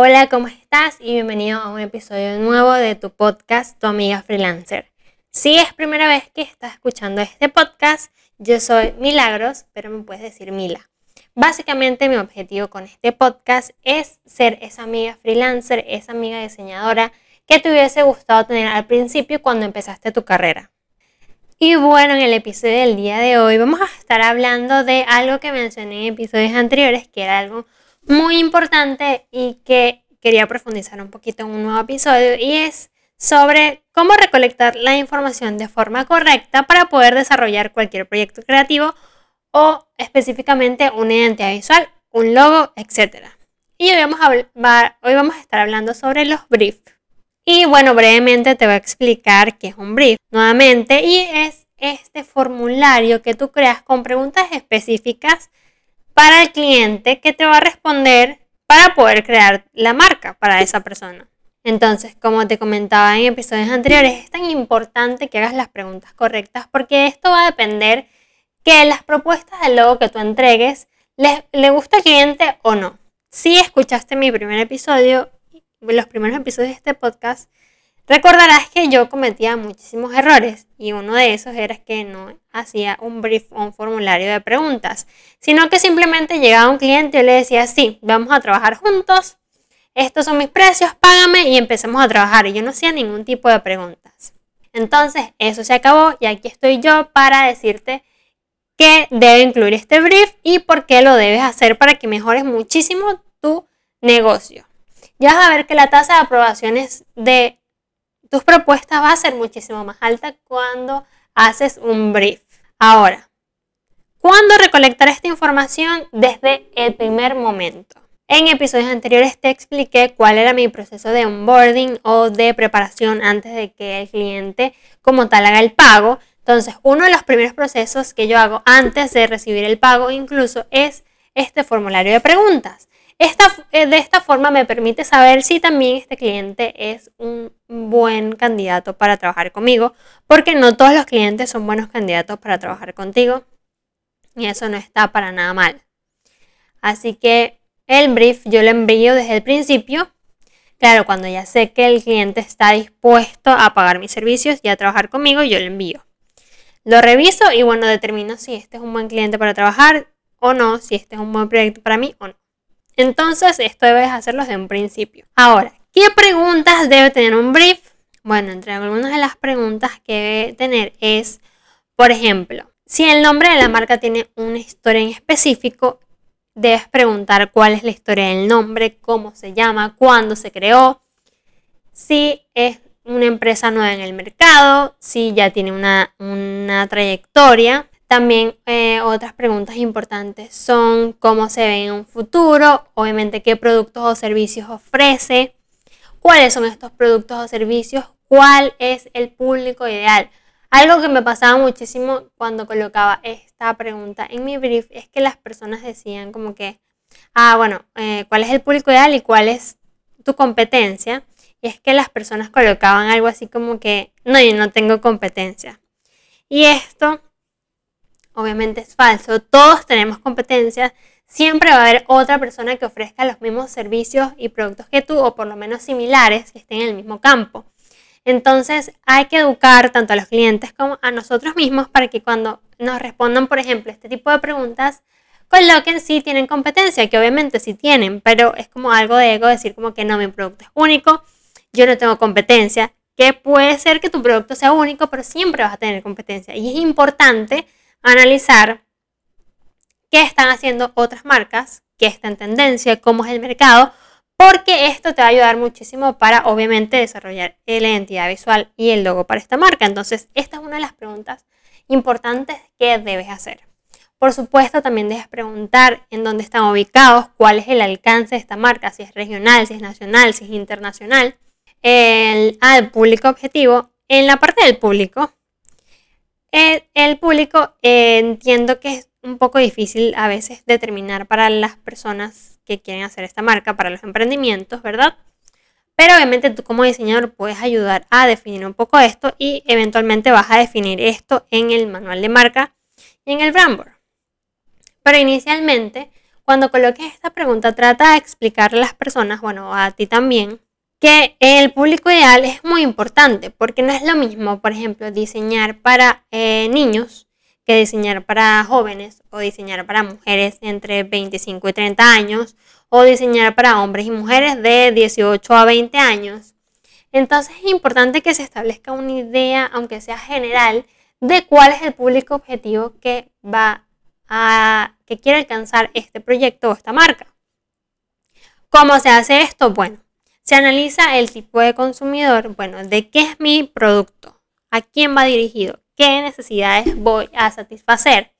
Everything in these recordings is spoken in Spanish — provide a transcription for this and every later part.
Hola, ¿cómo estás? Y bienvenido a un episodio nuevo de tu podcast, Tu Amiga Freelancer. Si es primera vez que estás escuchando este podcast, yo soy Milagros, pero me puedes decir Mila. Básicamente mi objetivo con este podcast es ser esa amiga freelancer, esa amiga diseñadora que te hubiese gustado tener al principio cuando empezaste tu carrera. Y bueno, en el episodio del día de hoy vamos a estar hablando de algo que mencioné en episodios anteriores, que era algo muy importante y que quería profundizar un poquito en un nuevo episodio, y es sobre cómo recolectar la información de forma correcta para poder desarrollar cualquier proyecto creativo o específicamente una identidad visual, un logo, etc. Y hoy vamos, a, hoy vamos a estar hablando sobre los briefs. Y bueno, brevemente te voy a explicar qué es un brief nuevamente y es este formulario que tú creas con preguntas específicas para el cliente que te va a responder para poder crear la marca para esa persona. Entonces, como te comentaba en episodios anteriores, es tan importante que hagas las preguntas correctas porque esto va a depender que las propuestas del logo que tú entregues le, le gusta al cliente o no. Si escuchaste mi primer episodio, los primeros episodios de este podcast, recordarás que yo cometía muchísimos errores y uno de esos era que no hacía un brief o un formulario de preguntas, sino que simplemente llegaba un cliente y le decía, sí, vamos a trabajar juntos, estos son mis precios, págame y empecemos a trabajar. Y yo no hacía ningún tipo de preguntas. Entonces, eso se acabó y aquí estoy yo para decirte qué debe incluir este brief y por qué lo debes hacer para que mejores muchísimo tu negocio. Ya vas a ver que la tasa de aprobaciones de tus propuestas va a ser muchísimo más alta cuando haces un brief. Ahora, ¿cuándo recolectar esta información? Desde el primer momento. En episodios anteriores te expliqué cuál era mi proceso de onboarding o de preparación antes de que el cliente como tal haga el pago. Entonces, uno de los primeros procesos que yo hago antes de recibir el pago incluso es este formulario de preguntas. Eh, de esta forma me permite saber si también este cliente es un buen candidato para trabajar conmigo, porque no todos los clientes son buenos candidatos para trabajar contigo y eso no está para nada mal. Así que el brief yo lo envío desde el principio. Claro, cuando ya sé que el cliente está dispuesto a pagar mis servicios y a trabajar conmigo, yo lo envío. Lo reviso y bueno, determino si este es un buen cliente para trabajar o no, si este es un buen proyecto para mí o no. Entonces, esto debes hacerlo desde un principio. Ahora, ¿qué preguntas debe tener un brief? Bueno, entre algunas de las preguntas que debe tener es, por ejemplo, si el nombre de la marca tiene una historia en específico, debes preguntar cuál es la historia del nombre, cómo se llama, cuándo se creó, si es una empresa nueva en el mercado, si ya tiene una, trayectoria. También eh, otras preguntas importantes son cómo se ve en un futuro, obviamente qué productos o servicios ofrece, cuáles son estos productos o servicios, cuál es el público ideal. Algo que me pasaba muchísimo cuando colocaba esta pregunta en mi brief es que las personas decían como que, ah, bueno, eh, ¿cuál es el público ideal y cuál es tu competencia? Y es que las personas colocaban algo así como que, no, yo no tengo competencia. Y esto, obviamente, es falso. Todos tenemos competencia. Siempre va a haber otra persona que ofrezca los mismos servicios y productos que tú, o por lo menos similares, que estén en el mismo campo. Entonces hay que educar tanto a los clientes como a nosotros mismos para que cuando nos respondan, por ejemplo, este tipo de preguntas, coloquen si tienen competencia, que obviamente sí tienen, pero es como algo de ego decir como que no, mi producto es único, yo no tengo competencia, que puede ser que tu producto sea único, pero siempre vas a tener competencia. Y es importante analizar qué están haciendo otras marcas, qué está en tendencia, cómo es el mercado, porque esto te va a ayudar muchísimo para obviamente desarrollar la identidad visual y el logo para esta marca. Entonces, esta es una de las preguntas importantes que debes hacer. Por supuesto, también debes preguntar en dónde están ubicados, cuál es el alcance de esta marca, si es regional, si es nacional, si es internacional, el, al público objetivo. En la parte del público, el, público eh, entiendo que es un poco difícil a veces determinar para las personas que quieren hacer esta marca para los emprendimientos, ¿verdad? Pero obviamente tú como diseñador puedes ayudar a definir un poco esto y eventualmente vas a definir esto en el manual de marca y en el brand board. Pero inicialmente, cuando coloques esta pregunta, trata de explicarle a las personas, bueno, a ti también, que el público ideal es muy importante, porque no es lo mismo, por ejemplo, diseñar para eh, niños que diseñar para jóvenes o diseñar para mujeres entre 25 y 30 años o diseñar para hombres y mujeres de 18 a 20 años. Entonces es importante que se establezca una idea, aunque sea general, de cuál es el público objetivo que va a que quiere alcanzar este proyecto o esta marca. ¿Cómo se hace esto? Bueno, se analiza el tipo de consumidor, bueno, de qué es mi producto, a quién va dirigido, qué necesidades voy a satisfacer.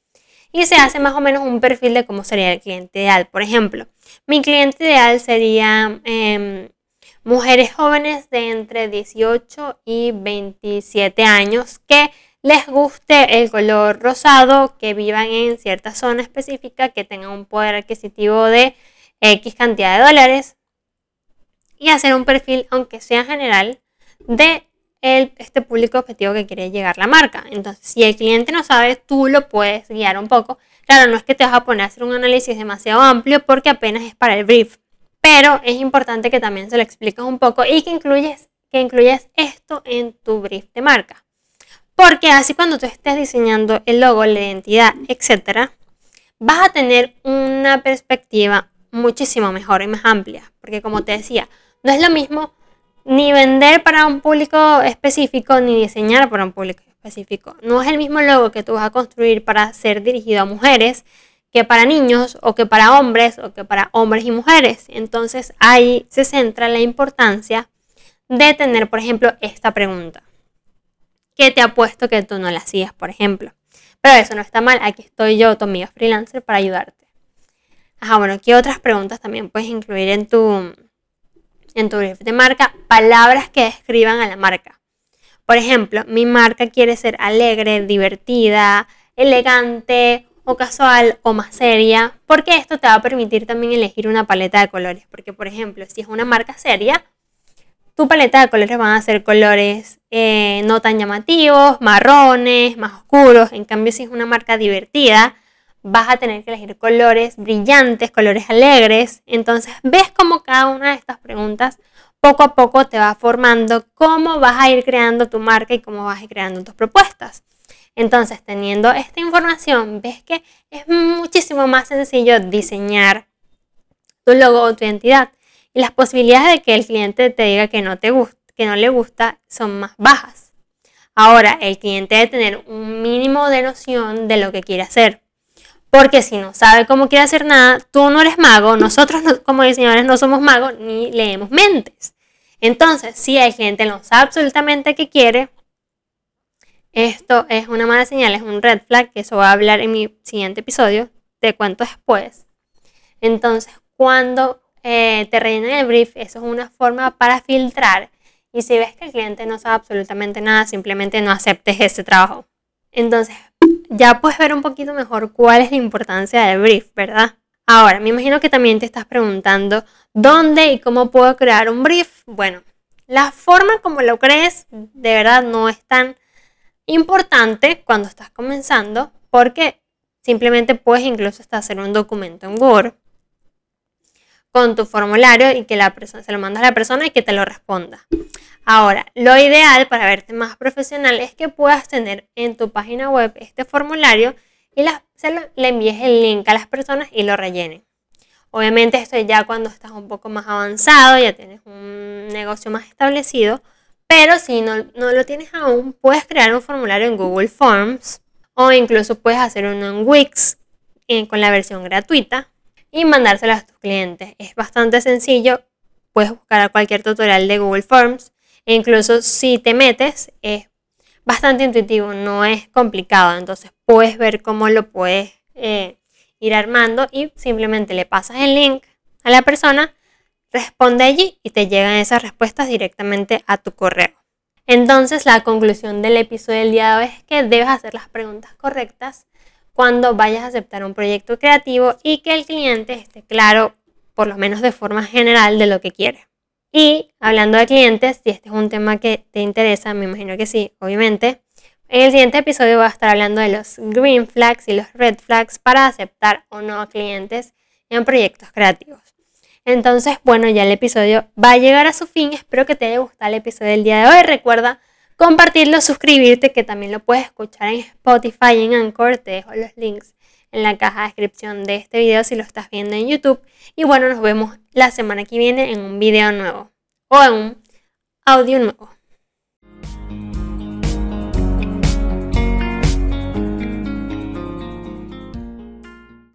Y se hace más o menos un perfil de cómo sería el cliente ideal. Por ejemplo, mi cliente ideal sería em, mujeres jóvenes de entre 18 y 27 años que les guste el color rosado, que vivan en cierta zona específica, que tengan un poder adquisitivo de X cantidad de dólares y hacer un perfil, aunque sea general, de este público objetivo que quiere llegar la marca. Entonces, si el cliente no sabe, tú lo puedes guiar un poco. Claro, no es que te vas a poner a hacer un análisis demasiado amplio porque apenas es para el brief, pero es importante que también se lo expliques un poco y que incluyes, que incluyes esto en tu brief de marca. Porque así cuando tú estés diseñando el logo, la identidad, etc., vas a tener una perspectiva muchísimo mejor y más amplia. Porque como te decía, no es lo mismo ni vender para un público específico ni diseñar para un público específico. No es el mismo logo que tú vas a construir para ser dirigido a mujeres que para niños o que para hombres o que para hombres y mujeres. Entonces ahí se centra la importancia de tener, por ejemplo, esta pregunta. ¿Qué te ha puesto que tú no la hacías, por ejemplo? Pero eso no está mal. Aquí estoy yo, tu amiga freelancer, para ayudarte. Ajá, bueno, ¿qué otras preguntas también puedes incluir en tu, en tu brief de marca palabras que describan a la marca. Por ejemplo, mi marca quiere ser alegre, divertida, elegante o casual o más seria, porque esto te va a permitir también elegir una paleta de colores. Porque, por ejemplo, si es una marca seria, tu paleta de colores van a ser colores eh, no tan llamativos, marrones, más oscuros. En cambio, si es una marca divertida, vas a tener que elegir colores brillantes, colores alegres. Entonces, ves cómo cada una de estas preguntas poco a poco te va formando cómo vas a ir creando tu marca y cómo vas a ir creando tus propuestas. Entonces, teniendo esta información, ves que es muchísimo más sencillo diseñar tu logo o tu identidad. Y las posibilidades de que el cliente te diga que no, te que no le gusta son más bajas. Ahora, el cliente debe tener un mínimo de noción de lo que quiere hacer. Porque si no sabe cómo quiere hacer nada, tú no eres mago, nosotros como diseñadores no somos magos ni leemos mentes. Entonces, si el cliente no sabe absolutamente qué quiere, esto es una mala señal, es un red flag, que eso voy a hablar en mi siguiente episodio, te cuento después. Entonces, cuando eh, te rellenen el brief, eso es una forma para filtrar. Y si ves que el cliente no sabe absolutamente nada, simplemente no aceptes ese trabajo. Entonces, ya puedes ver un poquito mejor cuál es la importancia del brief, ¿verdad? Ahora, me imagino que también te estás preguntando dónde y cómo puedo crear un brief. Bueno, la forma como lo crees de verdad no es tan importante cuando estás comenzando porque simplemente puedes incluso hasta hacer un documento en Word con tu formulario y que la persona se lo mandas a la persona y que te lo responda. Ahora, lo ideal para verte más profesional es que puedas tener en tu página web este formulario y le envíes el link a las personas y lo rellenen. Obviamente esto ya cuando estás un poco más avanzado, ya tienes un negocio más establecido, pero si no, lo tienes aún, puedes crear un formulario en Google Forms o incluso puedes hacer uno en Wix eh, con la versión gratuita y mandárselo a tus clientes. Es bastante sencillo, puedes buscar a cualquier tutorial de Google Forms e incluso si te metes, es bastante intuitivo, no es complicado. Entonces puedes ver cómo lo puedes eh, ir armando y simplemente le pasas el link a la persona, responde allí y te llegan esas respuestas directamente a tu correo. Entonces la conclusión del episodio del día de hoy es que debes hacer las preguntas correctas cuando vayas a aceptar un proyecto creativo y que el cliente esté claro, por lo menos de forma general, de lo que quiere. Y hablando de clientes, si este es un tema que te interesa, me imagino que sí, obviamente. En el siguiente episodio voy a estar hablando de los green flags y los red flags para aceptar o no a clientes en proyectos creativos. Entonces, bueno, ya el episodio va a llegar a su fin. Espero que te haya gustado el episodio del día de hoy. Recuerda compartirlo, suscribirte, que también lo puedes escuchar en Spotify y en Anchor. Te dejo los links en la caja de descripción de este video si lo estás viendo en YouTube. Y bueno, nos vemos la semana que viene en un video nuevo o en un audio nuevo.